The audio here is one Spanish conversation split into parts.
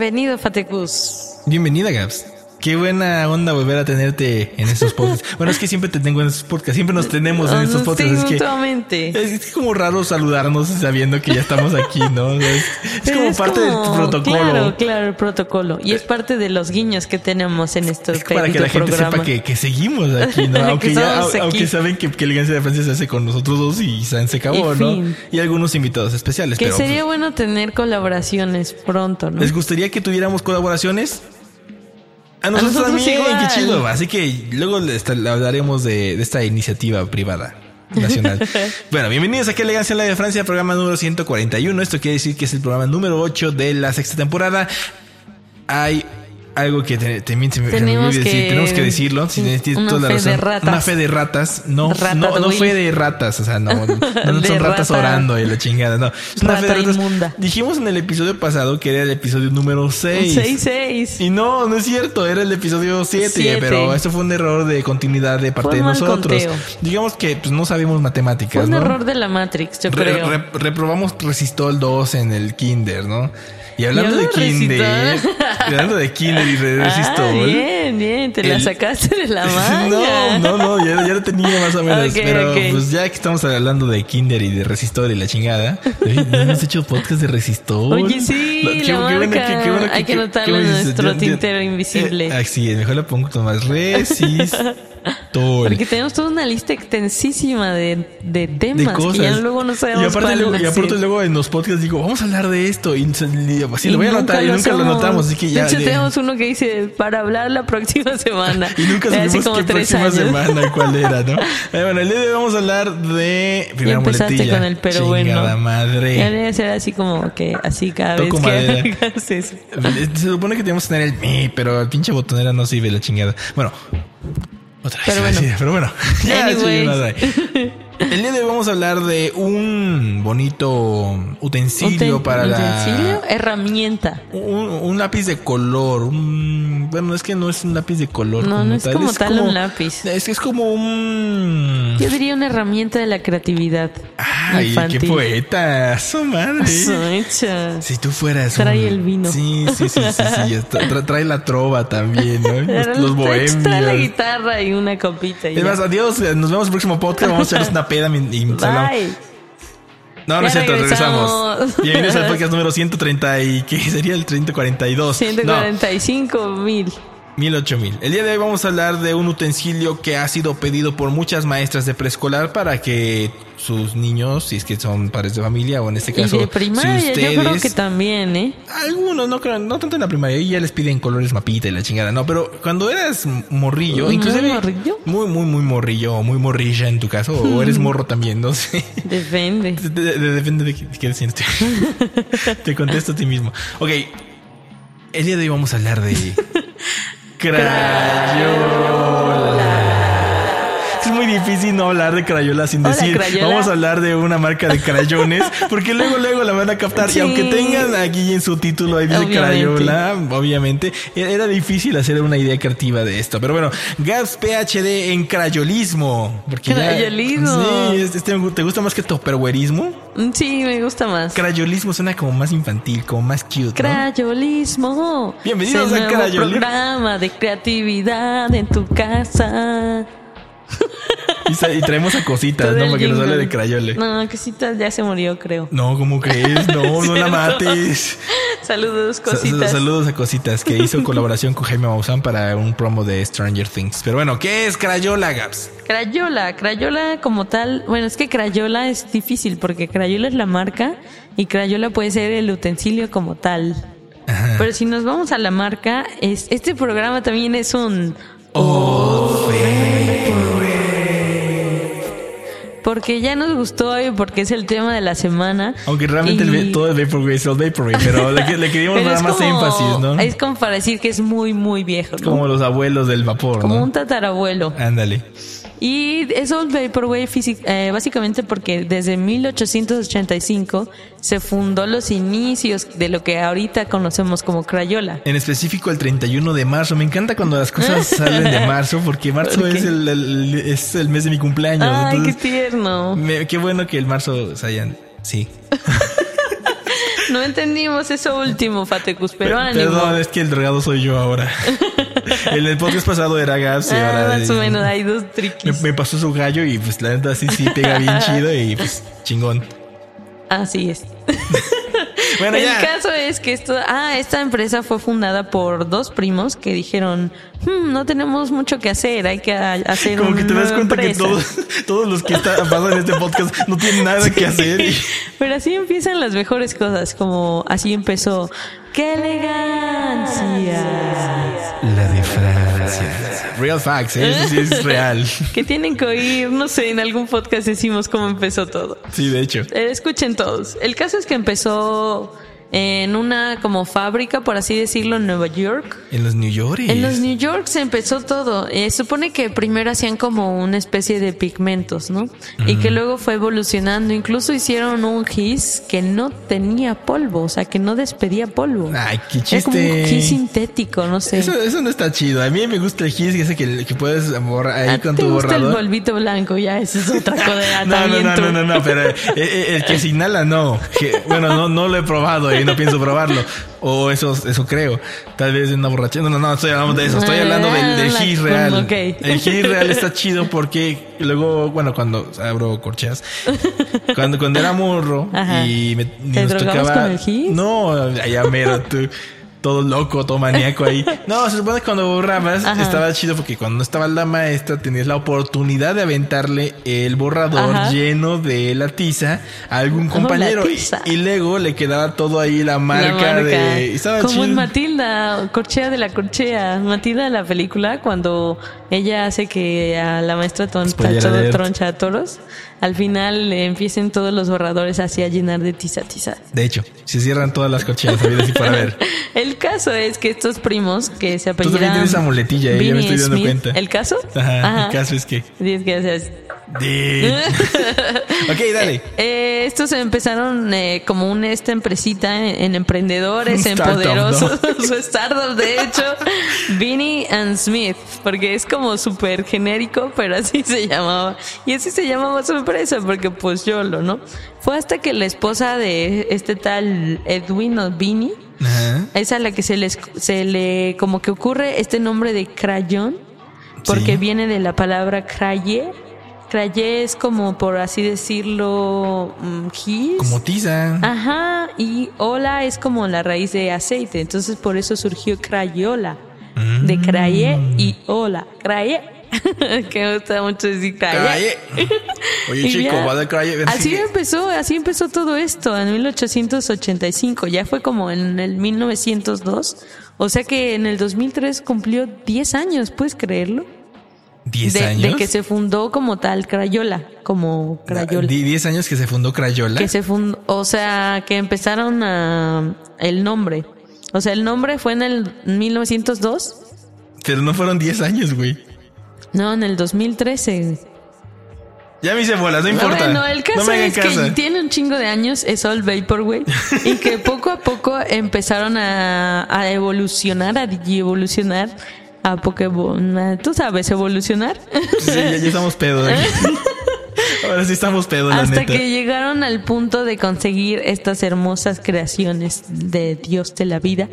Bienvenido, Fatecus. Bienvenida, Gabs. Qué buena onda volver a tenerte en estos podcasts. bueno, es que siempre te tengo en estos podcasts, siempre nos tenemos en estos podcasts. Sí, es, que, es como raro saludarnos sabiendo que ya estamos aquí, ¿no? Es, es como Es parte como- del protocolo. Claro, claro, el protocolo. Y es parte de los guiños que tenemos en estos Es para que la gente sepa que, que seguimos aquí, ¿no? Que Aunque, ya, aquí. aunque saben que, que Elegancia de Francia se hace con nosotros dos y se, se acabó, Y ¿no? fin. Y algunos invitados especiales. Que pero sería pues, bueno tener colaboraciones pronto, ¿no? ¿Les gustaría que tuviéramos colaboraciones? A nosotros, nosotros también, igual. qué chido. Así que luego les hablaremos de, de esta iniciativa privada nacional. bueno, bienvenidos aquí a Elegancia Live de Francia, programa número 141. Esto quiere decir que es el programa número 8 de la sexta temporada. Hay algo que te- se me Tenemos olvidó decir. que- Tenemos que decirlo. Si tienes tienes toda la fe de razón. ratas. Una fe de ratas. No, no, no fe de ratas. O sea, no, no, no son ratas rata. orando y la chingada. No, es una fe de Rata ratas. inmunda. Dijimos en el episodio pasado que era el episodio número 6. 6-6. Y no, no es cierto, era el episodio 7, Siete. pero esto fue un error de continuidad de parte Fue de nosotros. conteo. Digamos que pues, no sabemos matemáticas, Fue un error de la Matrix, yo Re- creo. re- reprobamos Resistol 2 en el Kinder, ¿no? Y hablando de Kinder, hablando de Kinder y de Ah, bien, bien, te la El- sacaste de la No, manga. no, no, ya, ya lo tenía más o menos. Pero pues ya que estamos hablando de Kinder y de Resistor y la chingada, ¿no hemos hecho podcast de Resistor. Oye, sí, Lo- la marca. Hay que anotarlo en nuestro tintero invisible. Eh, ah, sí, mejor le pongo con más Resistor. Porque tenemos toda una lista extensísima de, de de temas cosas. que ya luego no sabemos y aparte, luego, y aparte luego en los podcasts digo, vamos a hablar de esto. Y y así Y lo voy a anotar y nunca lo hacemos. notamos. Así que ya. De hecho, de- tenemos uno que dice para hablar la próxima semana. y nunca De supimos qué próxima años. semana cuál era, ¿no? Eh, bueno, el día de hoy vamos a hablar de primera empezaste muletilla. con el pero Chingada bueno. madre. Ya debe ser así como que así cada Toco vez que hagas eso. Se supone que tenemos que tener el mi, pero el pinche botonera no sirve la chingada. Bueno, otra vez. Pero bueno. sí, pero bueno. Ya, nada. El día de hoy vamos a hablar de un bonito utensilio Uten- para ¿Utensilio? la. Herramienta. Un, un lápiz de color. Un, bueno, es que no es un lápiz de color. No, no es como tal un lápiz. Es que es como un. Yo diría una herramienta de la creatividad. Ay, infantil. qué poeta. Su madre. Soicha. Si tú fueras. Trae un- el vino. Sí, sí, sí, sí. sí. Tra- tra- trae la trova también, ¿no? Los, los bohemios. Trae la guitarra y una copita. y Es ya. más, adiós. Nos vemos en el próximo podcast. Vamos a echarnos una peda y, y hablamos. Bye. No, no es Ya cierto, regresamos. regresamos. Bienvenidos al podcast número 130 y ¿qué sería el 142? 145 mil. No, 1000, 8000. El día de hoy vamos a hablar de un utensilio que ha sido pedido por muchas maestras de preescolar para que sus niños, si es que son padres de familia o en este Y caso, de primaria, si yo creo ustedes- que también, ¿eh? Algunos, no creo, no tanto en la primaria, ahí ya les piden colores mapita y la chingada, no, pero cuando eras morrillo, ¿Muy inclusive morrillo? muy, muy, muy morrillo, o muy morrilla en tu caso, o eres morro también, no sé. Depende. De- de- de- Depende de qué, de qué sientes. Te contesto a ti mismo. Ok, el día de hoy vamos a hablar de Crayola. Difícil no hablar de Crayola sin Hola, decir Crayola. vamos a hablar de una marca de crayones porque luego luego la van a captar y Sí. aunque tengan aquí en su título ahí dice. Crayola obviamente e- era difícil hacer una idea creativa de esto pero bueno Gaps PhD en crayolismo porque ya- Crayolismo. sí es- este, te gusta más que topperwareismo Mm, Sí, me gusta más. Crayolismo suena como más infantil, como más cute, ¿no? Crayolismo. Bienvenidos a Crayolismo. programa de creatividad en tu casa. Y, traemos a cositas, ¿no? que nos hable de Crayole. No, No, cositas ya se murió, creo. ¿cómo crees? No, no la mates. Saludos, Sa- cositas. Saludos a Cositas, que hizo colaboración con Jaime Maussan para un promo de Stranger Things. Pero bueno, ¿qué es Crayola, Gaps? Crayola, Crayola como tal, bueno, es que Crayola es difícil porque Crayola es la marca y Crayola puede ser el utensilio como tal. Pero si nos vamos a la marca, es, este programa también es un... Porque ya nos gustó hoy, porque es el tema de la semana. Aunque realmente el Y- ve- todo el Vaporwave es el Vaporwave, pero le, le queríamos dar es más como- énfasis, ¿no? Es como para decir que es muy, muy viejo, ¿no? Como los abuelos del vapor, Como ¿no? un tatarabuelo. Ándale. Y es Old Vaporwave eh, básicamente porque desde 1885 se fundó los inicios de lo que ahorita conocemos como Crayola. En específico el 31 de marzo. Me encanta cuando las cosas salen de marzo porque marzo ¿Por qué? es el, el- es el mes de mi cumpleaños. Ay, qué entonces, tierno. me- qué bueno que el marzo se hayan... Sí. No entendimos eso último, Fatecus, pero Pe- ánimo. Perdón, es que el drogado soy yo ahora. el podcast pasado era Gaps y Ah, ahora... más o menos, hay dos Me, triquis. me pasó su gallo y pues la neta sí, sí pega bien chido y pues chingón. Así es. Bueno, el ya. caso es que esto, ah, esta empresa fue fundada por dos primos que dijeron, "Hmm, no tenemos mucho que hacer, hay que hacer Como que te das cuenta que empresa". todos, todos los que está, pasan en este podcast no tienen nada que hacer. y- Pero así empiezan las mejores cosas, como así empezó. ¡Qué elegancia! La de Francia. Real facts, ¿eh? Eso sí es real. Que tienen que oír, no sé, en algún podcast decimos cómo empezó todo. Sí, de hecho. Eh, escuchen todos. El caso es que empezó en una como fábrica, por así decirlo, en Nueva York. En los New York. En los New York se empezó todo. Eh, supone que primero hacían como una especie de pigmentos, ¿no? Y que luego fue evolucionando. Incluso hicieron un gis que no tenía polvo, o sea, que no despedía polvo. Ay, qué Era como un chiste. gis sintético, no sé. Eso, eso no está chido. A mí me gusta el gis, ese que, que puedes borrar ahí ¿A ti con te tu gusta el polvito blanco? Ya, eso es otra cosa No, no, no, no, no, pero eh, eh, el que se inhala no. Que, bueno, no, no lo he probado y no pienso probarlo. O eso, eso creo. Tal vez en una borrachera. No, no, no, estoy hablando de eso. Estoy hablando del, del Ah, gis real. El gis real está chido porque luego, bueno, cuando abro corcheas, cuando, cuando era morro Ajá. y me y ¿Te nos tocaba. con el gis? No, allá mero, tú. Todo loco, todo maníaco ahí. No, se supone que cuando borrabas Ajá. estaba chido porque cuando no estaba la maestra tenías la oportunidad de aventarle el borrador Ajá. lleno de la tiza a algún la compañero. y, luego le quedaba todo ahí la La marca, de. Estaba Como chido. en Matilda, Corchea de la Corchea. Matilda de la película, cuando ella hace que a la maestra ton- todo alert. troncha a toros, al final le empiecen todos los borradores así a llenar de tiza tiza. De hecho, se cierran todas las cocheras, habidas y para ver. El caso es que estos primos que se también apellidan tienes esa muletilla, eh, ya me estoy dando Smith. cuenta. ¿El caso? Ajá, el caso es que. Diez gracias. De- ok, dale. Eh, estos empezaron eh, como una esta empresita en, en emprendedores, en poderosos, su startup de hecho, Vinny and Smith, porque es como súper genérico, pero así se llamaba. Y así se llamaba su empresa, porque pues yo lo, ¿no? Fue hasta que la esposa de este tal Edwin o Vinny, Ajá. es a la que se, les, se le como que ocurre este nombre de crayón, porque Sí. viene de la palabra craye. Craye es como, por así decirlo, mm, gis. Como tiza. Ajá, y hola es como la raíz de aceite, entonces por eso surgió crayola. De craye y hola, craye. que me gusta mucho decir. Craye. Oye, Y chico, ya. va de craye. ven Así empezó, así empezó todo esto en 1885. Ya fue como en el 1902. O sea que en el 2003 cumplió 10 años, ¿puedes creerlo? ¿10 De, años? de que se fundó como tal Crayola, como Crayola. Di- 10 años que se fundó Crayola. Que se fundó, o sea, que empezaron a el nombre. O sea, el nombre fue en el 1902. Pero no fueron 10 años, güey. No, en el 2013. Ya me hice bolas, no importa. Bueno, el caso no es que caso. tiene un chingo de años, es All Vaporwave, y que poco a poco empezaron a, a evolucionar, a evolucionar a Pokémon. a- Tú sabes, evolucionar. Sí, ya, ya estamos pedos. Ahora sí estamos pedos, la Hasta neta. que llegaron al punto de conseguir estas hermosas creaciones de Dios de la vida,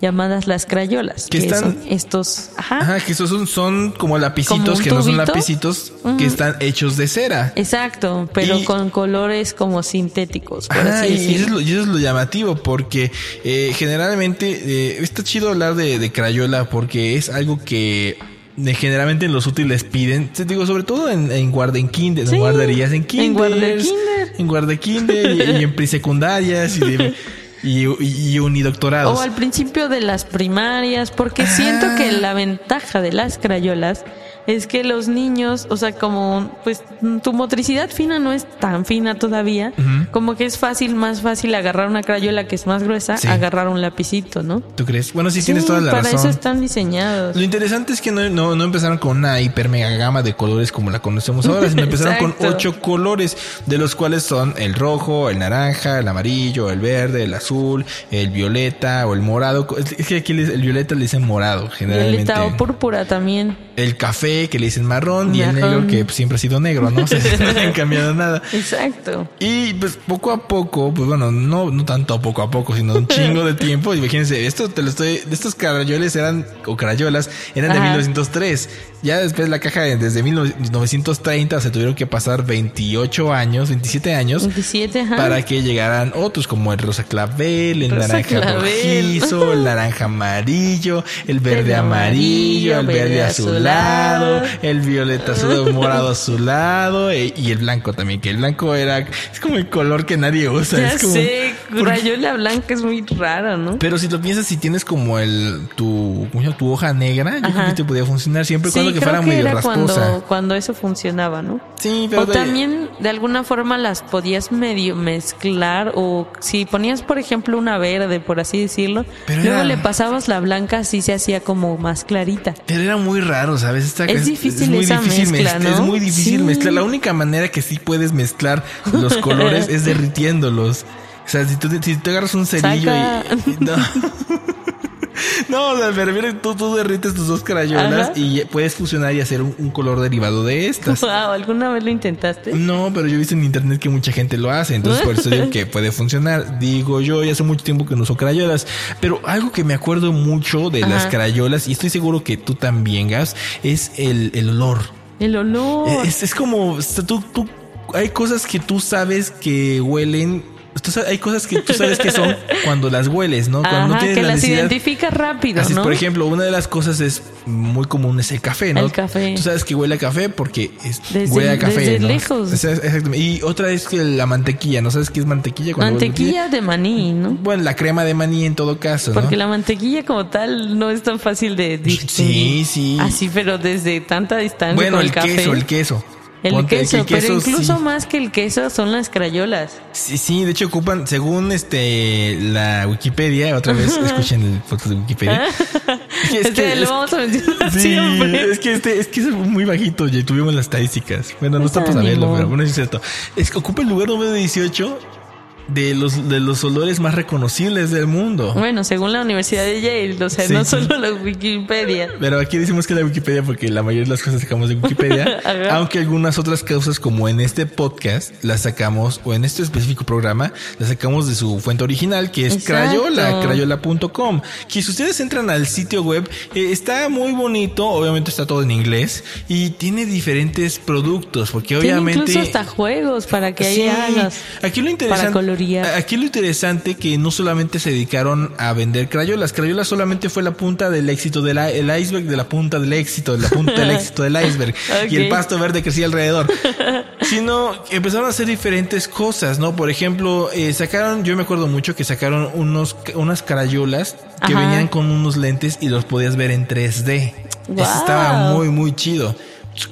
llamadas las crayolas. Que Que, están- son estos. Ajá. Ajá, que esos son, son como lapicitos, Como que no son lapicitos, que están hechos de cera. Exacto, pero Y- con colores como sintéticos, por Ajá, así y eso, es lo, y eso es lo llamativo porque eh, generalmente eh, está chido hablar de, de Crayola porque es algo que eh, generalmente en los útiles piden, te digo, sobre todo en, en guarda en kinder, Sí, en guarderías, en en kinder, guardekinder. en guardekinder y, y en presecundarias y de- y, y, unidoctorados. O al principio de las primarias, porque siento que la ventaja de las crayolas es que los niños, o sea, como pues tu motricidad fina no es tan fina todavía, como que es fácil, más fácil agarrar una crayola que es más gruesa, Sí. agarrar un lapicito, ¿no? ¿Tú crees? Bueno, sí, tienes toda la para razón. eso están diseñados. Lo interesante es que no, no, no empezaron con una hiper mega gama de colores como la conocemos ahora, sino empezaron con ocho colores, de los cuales son el rojo, el naranja, el amarillo, el verde, el azul, el violeta o el morado. Es que aquí el violeta le dicen morado, generalmente. Violeta o púrpura también. El café que le dicen marrón y el negro que pues, siempre ha sido negro, ¿no? O sea, no han cambiado nada. Exacto. Y pues poco a poco, pues bueno, no, no tanto poco a poco, sino un chingo de tiempo. Imagínense, esto te lo estoy, estos carayoles eran, o carayolas, eran de Ajá. 1903. Ya después la caja de- desde 1930 se tuvieron que pasar 28 años, 27 años. 27, ajá. Para que llegaran otros como el rosa clavel, el Rosa naranja clavel. rojizo, el naranja amarillo, el verde amarillo, el verde verde azulado, azulado. el violeta azul, morado azulado e- y el blanco también, que el blanco era, es como el color que nadie usa. ya es como, sé, crayola blanca es muy rara, ¿no? pero si lo piensas, si tienes como el, tu, tu hoja negra, yo creo que te podía funcionar siempre Sí, cuando que creo fuera que medio era rasposa. cuando, cuando eso funcionaba, ¿no? Sí, pero O de- también de alguna forma las podías medio mezclar o si ponías por ejemplo una verde por así decirlo, Pero luego era- le pasabas la blanca así se hacía como más clarita. Pero era muy raro, ¿sabes? Esta- Es difícil muy esa difícil mezcla, mez- ¿no? Es muy difícil Sí. mezclar. La única manera que sí puedes mezclar los colores es derritiéndolos. O sea, si tú, si tú agarras un cerillo Saca. y... y- no. No, o sea, me refiero que tú, tú derrites tus dos crayolas Ajá. y puedes fusionar y hacer un, un color derivado de estas. Wow, ¿alguna vez lo intentaste? No, pero yo he visto en internet que mucha gente lo hace, entonces por eso digo que puede funcionar. Digo yo, ya hace mucho tiempo que no uso crayolas, pero algo que me acuerdo mucho de las crayolas, y estoy seguro que tú también, Gas, es el, el olor. El olor. Es, es como, tú, tú, hay cosas que tú sabes que huelen. Sabes- hay cosas que tú sabes que son cuando las hueles, ¿no? Cuando no Ajá, tienes que la las identificas rápido, Así es, ¿no? por ejemplo, una de las cosas es muy común es el café, ¿no? El café. Tú sabes que huele a café porque es, Desde- huele a café. desde ¿no? lejos. Exactamente. Y otra es que la mantequilla, ¿no sabes qué es mantequilla? Cuando Mantequilla de maní, ¿no? Bueno, la crema de maní en todo caso, ¿no? Porque la mantequilla como tal no es tan fácil de distinguir. Sí, sí. Así, pero desde tanta distancia bueno, con el, el, café. queso, el queso. El Ponte que queso, pero incluso sí. más que el queso son las crayolas. Sí, sí, de hecho ocupan, según este la Wikipedia, otra vez escuchen el podcast de Wikipedia. Es que- es Este que- lo es- vamos a mencionar Sí, siempre. es que este, es que es muy bajito, ya tuvimos las estadísticas. Bueno, no está para saberlo, Ánimo. pero bueno, es cierto. Es que ocupa el lugar número 18 de los, de los olores más reconocibles del mundo. Bueno, según la Universidad de Yale, o sea, Sí, no sí. solo la Wikipedia. Pero aquí decimos que la Wikipedia porque la mayoría de las cosas sacamos de Wikipedia, aunque algunas otras causas como en este podcast las sacamos o en este específico programa las sacamos de su fuente original que es Exacto. Crayola, crayola.com. Que si ustedes entran al sitio web eh, está muy bonito, obviamente está todo en inglés y tiene diferentes productos porque Tiene obviamente incluso hasta juegos para que ahí Sí, hagas. Aquí lo interesante, Para aquí lo interesante que no solamente se dedicaron a vender crayolas, crayolas solamente fue la punta del éxito del el iceberg de la punta del éxito, de la punta del éxito del iceberg y el pasto verde crecía alrededor. Sino empezaron a hacer diferentes cosas, ¿no? Por ejemplo, eh, sacaron, yo me acuerdo mucho que sacaron unos unas crayolas que Ajá. venían con unos lentes y los podías ver en 3D. Guau. Eso estaba muy muy chido.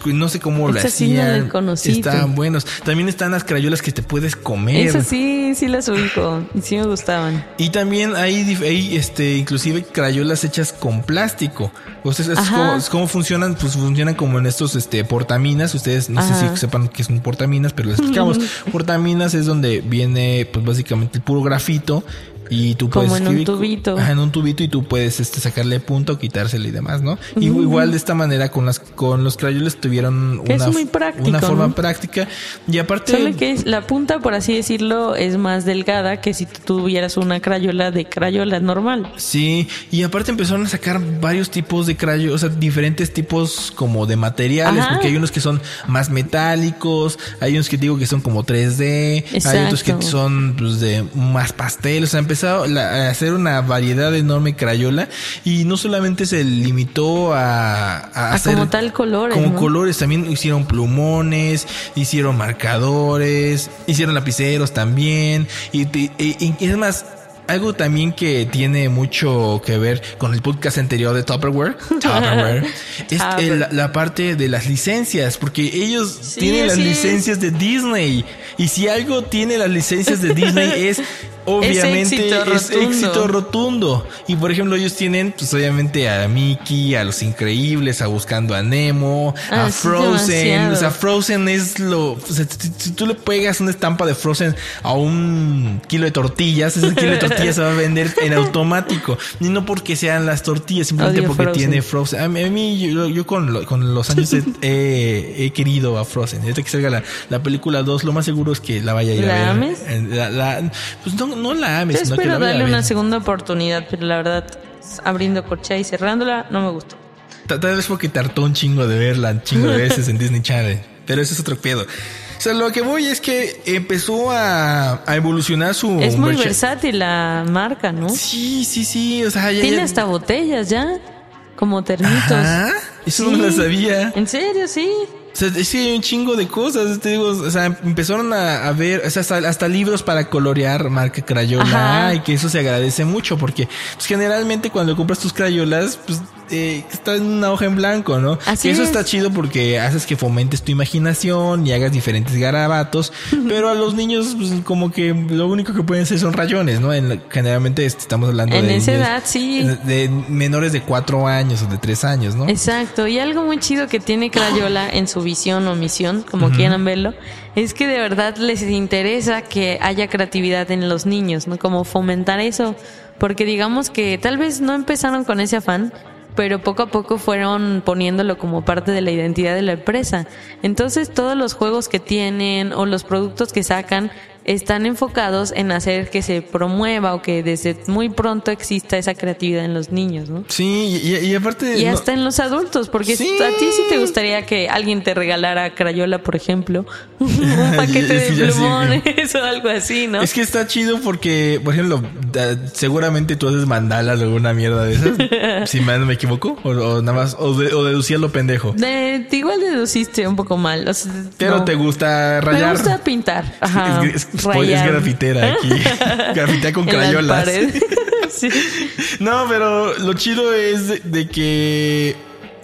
No sé cómo lo sí no hacían. Estaban buenos. También están las crayolas que te puedes comer. Eso sí, sí las ubico. Y sí me gustaban. Y también hay, hay este, inclusive crayolas hechas con plástico. Ustedes, es como funcionan, pues funcionan como en estos, este, portaminas. Ustedes no sé si sepan qué es un portaminas, pero les explicamos. portaminas es donde viene, pues básicamente el puro grafito. Y tú Como puedes en un tubito. Ajá, en un tubito y tú puedes este, sacarle punto, quitárselo y demás, ¿no? Y igual de esta manera con las con los crayolas tuvieron Que es una, muy práctico, una forma ¿no? práctica. Y aparte Solo que es- la punta, por así decirlo, es más delgada que si tú tuvieras una crayola de crayola normal. Sí, y aparte empezaron a sacar varios tipos de crayolas, o sea, diferentes tipos como de materiales, Ajá. porque hay unos que son más metálicos, hay unos que digo que son como 3D, hay otros que Exacto. son pues, de más pastel, o sea, empezado a hacer una variedad enorme crayola y no solamente se limitó a, a A hacer como tal colores, como ¿no? colores, también hicieron plumones, hicieron marcadores, hicieron lapiceros también, y, y- y- y es más, algo también que tiene mucho que ver con el podcast anterior de Tupperware, Tupperware es el- la, la parte de las licencias, porque ellos Sí, tienen las licencias de Disney. Y si algo tiene las licencias de Disney es obviamente éxito es rotundo. éxito rotundo. Y por ejemplo, ellos tienen, pues obviamente a Mickey, a los increíbles, a Buscando a Nemo, a Ah, sí, Frozen. demasiado. O sea, Frozen es lo. o sea, si, si tú le pegas una estampa de Frozen a un kilo de tortillas, ese kilo de tortillas se va a vender en automático. Y no porque sean las tortillas, simplemente Odio porque Frozen. tiene Frozen. A mí, a mí, yo, yo con, lo- con los años he, he- he querido a Frozen. Ahorita que salga la, la película 2, lo más seguro es que la vaya a ir a ¿La ver. ames? En- la- la- pues no, no la ames, Yo que espero la a darle una segunda oportunidad, pero la verdad, abriendo corchea y cerrándola, no me gustó. Ta- Tal vez porque tardó un chingo de verla, un chingo de veces en Disney Channel. Pero ese es otro pedo. O sea, lo que voy es que empezó a, a evolucionar su... Es muy versátil la marca, ¿no? Sí, sí, sí. O sea, ya... Tiene ya- hasta botellas ya, como termitos. Ajá. Eso no Sí. lo sabía. ¿En serio? Sí. O sea, es que hay un chingo de cosas, te digo, o sea, empezaron a, a ver, o sea, hasta, hasta libros para colorear marca Crayola, Ajá. y que eso se agradece mucho, porque pues, generalmente cuando compras tus Crayolas, pues eh, está en una hoja en blanco, ¿no? Así que eso es. está chido porque haces que fomentes tu imaginación y hagas diferentes garabatos, pero a los niños, pues como que lo único que pueden ser son rayones, ¿no? En generalmente este, estamos hablando En de esa niños- edad, sí. De, de menores de cuatro años o de tres años, ¿no? Exacto, y algo muy chido que tiene Crayola en su visión o misión, como quieran verlo, es que de verdad les interesa que haya creatividad en los niños, ¿no? Como fomentar eso, porque digamos que tal vez no empezaron con ese afán, pero poco a poco fueron poniéndolo como parte de la identidad de la empresa. Entonces todos los juegos que tienen o los productos que sacan están enfocados en hacer que se promueva o que desde muy pronto exista esa creatividad en los niños, ¿no? Sí, y, y aparte... Y no- hasta en los adultos, porque Sí. a ti sí te gustaría que alguien te regalara Crayola, por ejemplo, un paquete de plumones o algo así, ¿no? Es que está chido porque, por ejemplo, seguramente tú haces mandalas o alguna mierda de esas. si mal no me equivoco. O, o nada más, o, de- o deducía lo pendejo. De- igual deduciste un poco mal. o sea, Pero no. te gusta Me rayar. gusta pintar. Ajá, es, es- es- grafitera aquí. Grafitea con crayolas. Sí. No, pero lo chido es de, de que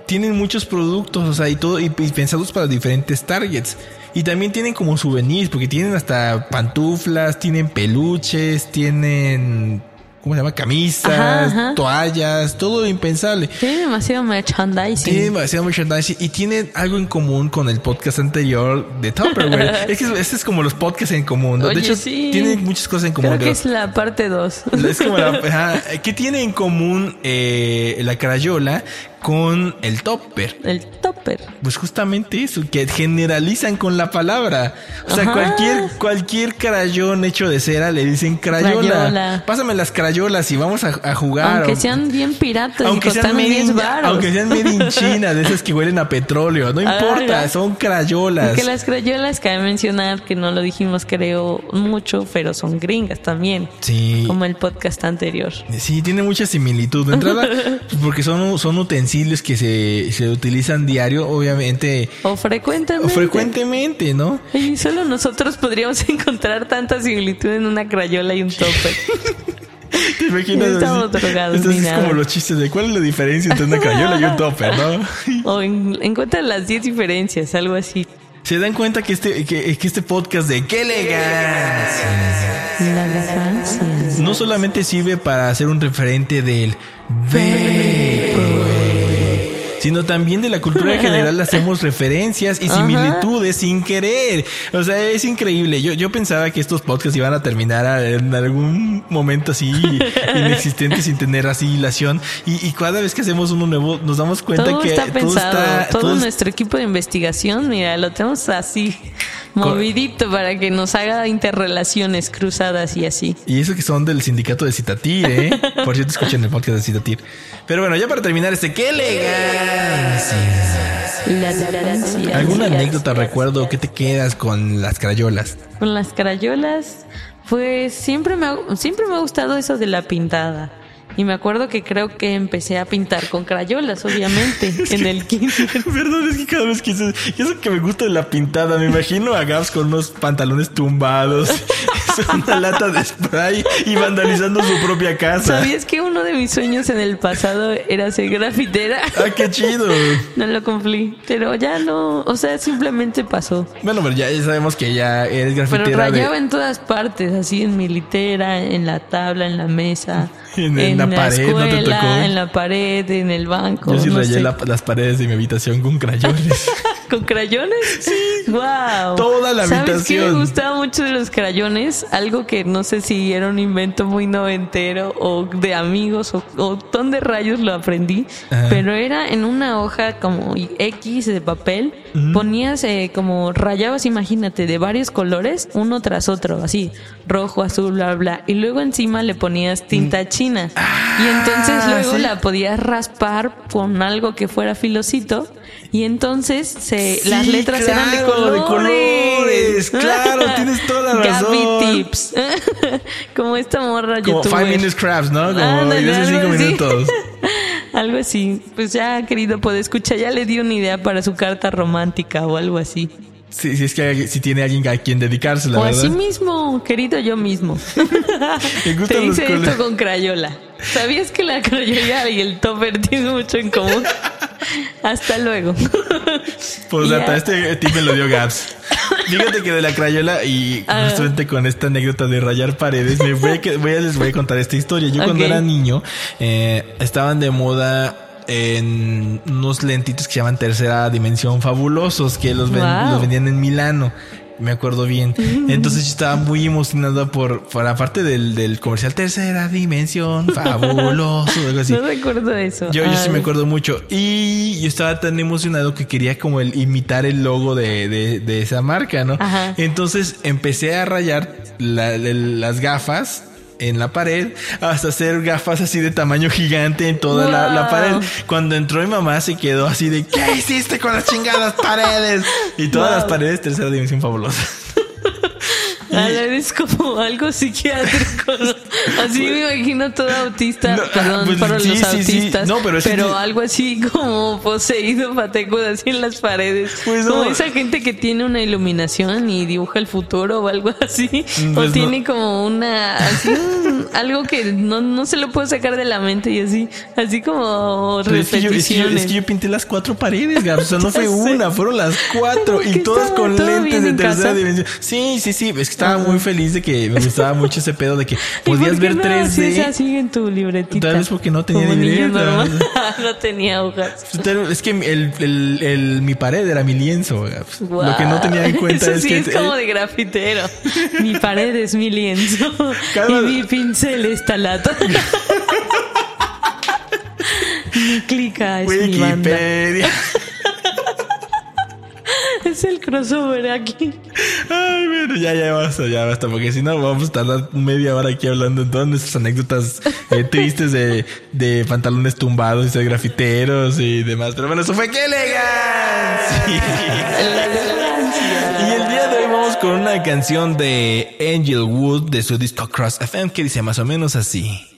tienen muchos productos, o sea, y todo, y, y pensados para diferentes targets. Y también tienen como souvenirs, porque tienen hasta pantuflas, tienen peluches, tienen, ¿cómo se llama? Camisas, Ajá, ajá. toallas, todo impensable. Tiene demasiado merchandising. Tiene demasiado merchandising y tienen algo en común con el podcast anterior de Tupperware. es que este es como los podcasts en común. ¿no? Oye, de hecho, sí. tienen muchas cosas en común. Creo que es la parte 2. es como la, ajá, ¿Qué tiene en común eh, la crayola con el topper? El topper. Pues justamente eso, que generalizan con la palabra. O sea, Ajá. cualquier, cualquier crayón hecho de cera le dicen crayola. Crayola. Pásame las crayolas y vamos a, a jugar. Aunque O- sean bien piratas aunque y sean, costan made 10 in, baros. aunque sean made in China, de esas que huelen a petróleo, no importa, son crayolas. Porque las crayolas cabe mencionar que no lo dijimos creo mucho, pero son gringas también. Sí. Como el podcast anterior. Sí, tiene mucha similitud. De entrada, porque son, son utensilios que se, se utilizan diario, obviamente, O frecuentemente. o frecuentemente, ¿no? Y solo nosotros podríamos encontrar tanta similitud en una crayola y un topper. ¿Te imaginas? Estamos drogados Esto es como los chistes de cuál es la diferencia entre una crayola y un topper, ¿no? o en- encuentran las 10 diferencias, algo así. Se dan cuenta que este, que, que este podcast de ¡Qué elegancia! La elegancia. No solamente sirve para hacer un referente del vaporwave, sino también de la cultura en general hacemos referencias y Ajá. similitudes sin querer. O sea, es increíble. Yo, yo pensaba que estos podcasts iban a terminar a- en algún momento así inexistente sin tener así hilación. Y, y cada vez que hacemos uno nuevo nos damos cuenta Todo que está todo pensado. está... todo todo es- nuestro equipo de investigación, mira, lo tenemos así, movidito para que nos haga interrelaciones cruzadas y así. Y eso que son del sindicato de Citatir, ¿eh? Por cierto, escuchen el podcast de Citatir. Pero bueno, ya para terminar este, ¡qué elegancia! ¿Alguna anécdota, recuerdo, que te quedas con las crayolas? Con las crayolas, pues siempre me ha, siempre me ha gustado eso de la pintada. Y me acuerdo que creo que empecé a pintar con crayolas, obviamente, en el kinder. Perdón, es que cada vez que eso, eso que me gusta de la pintada, me imagino a Gabs con unos pantalones tumbados, una lata de spray y vandalizando su propia casa. ¿Sabías que uno de mis sueños en el pasado era ser grafitera? Ah, qué chido. No lo cumplí, pero ya no, o sea, simplemente pasó. Bueno, pero ya sabemos que ya eres grafitera. Pero rayaba de... en todas partes, así en mi litera, en la tabla, en la mesa, En- en la pared, ¿no te escuela, tocó? en la pared, en el banco. Yo sí no rayé la- las paredes de mi habitación con crayones. ¿Con crayones? Sí. Wow. Toda la ¿Sabes qué me habitación. gustaba mucho de los crayones? Algo que no sé si era un invento muy noventero o de amigos o, o dónde rayos lo aprendí. Ajá. Pero era en una hoja como X de papel. Ponías eh, como rayabas, imagínate, de varios colores, uno tras otro, así, rojo, azul, bla, bla. Y luego encima le ponías tinta china. y entonces luego Mm. sí. la podías raspar con algo que fuera filosito. Y entonces se, las Sí, letras eran de claro, colores. de colores. Claro, tienes toda la razón. Gaby Tips. Como esta morra Como youtuber. Five Minutes Crafts, ¿no? Como Ándale, videos de algo cinco así. minutos. algo así. Pues ya, querido, puede escuchar. Ya le di una idea para su carta romántica o algo así. Sí, sí, es que hay- si tiene alguien a quien dedicársela, o ¿verdad? así mismo, querido yo mismo. Me Te hice esto con Crayola. ¿Sabías que la Crayola y el topper tienen mucho en común? Hasta luego. Pues Ya. hasta este tip me lo dio Gaps. Fíjate que de la crayola y Ah. justamente con esta anécdota de rayar paredes, me voy a, voy a- les voy a contar esta historia. Yo cuando era niño, eh, estaban de moda en unos lentitos que se llaman tercera dimensión fabulosos, que los, ven- Wow. los vendían en Milano. Me acuerdo bien. Entonces yo estaba muy emocionado por, por aparte del, del comercial tercera dimensión fabuloso, algo así. No recuerdo eso. Yo, yo sí me acuerdo mucho. Y yo estaba tan emocionado que quería como el imitar el logo de, de, de esa marca, ¿no? Ajá. Entonces empecé a rayar la- la- las gafas en la pared hasta hacer gafas así de tamaño gigante en toda la, pared. Cuando entró mi mamá se quedó así de ¿qué hiciste con las chingadas paredes? Y todas Wow. las paredes tercera dimensión fabulosa. Ah, eres como algo psiquiátrico, ¿no? Así me imagino todo autista, No, perdón pues, para sí, los sí, sí. autistas, No, pero es que- algo así como poseído patecudo así en las paredes, Pues como esa gente que tiene una iluminación y dibuja el futuro o algo así, Pues o no. tiene como una, así algo que no, no se lo puedo sacar de la mente y así, así como Pero es que, yo, es, que yo, repeticiones. es que yo pinté las cuatro paredes, Gabs. O sea, no fue sé. una, fueron las cuatro. Y todas con lentes de tercera casa. dimensión. Sí, sí, sí. Es que estaba muy feliz de que me gustaba mucho ese pedo de que ¿Y por podías ver no 3D. hacías así en tu libretita? Tal vez porque no tenía Como libreta. no tenía hojas. Pero Es que el, el- el- mi pared era mi lienzo. Gabs. Lo que no tenía en Wow. cuenta Eso es sí que. es como de grafitero. Mi pared es mi lienzo Cada- y mi pincel está lata. mi clica es mi banda. Es el crossover aquí. Ay, bueno, ya, ya basta, ya basta, porque si no vamos a tardar media hora aquí hablando de todas nuestras anécdotas eh, tristes de, de pantalones tumbados y de grafiteros y demás. Pero bueno, eso fue ¡Qué elegancia! Y el día de hoy vamos con una canción de Angel Wood de su disco Cross FM que dice más o menos así.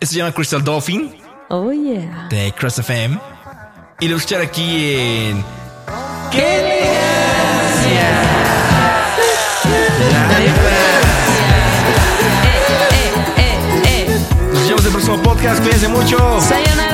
Esto se llama Crystal Dolphin Oh yeah. de Cross FM. Y lo escuchar aquí en. ¡Qué elegancia! Eh, eh, eh. Nos vemos en el próximo podcast. Cuídense mucho. Sayonara.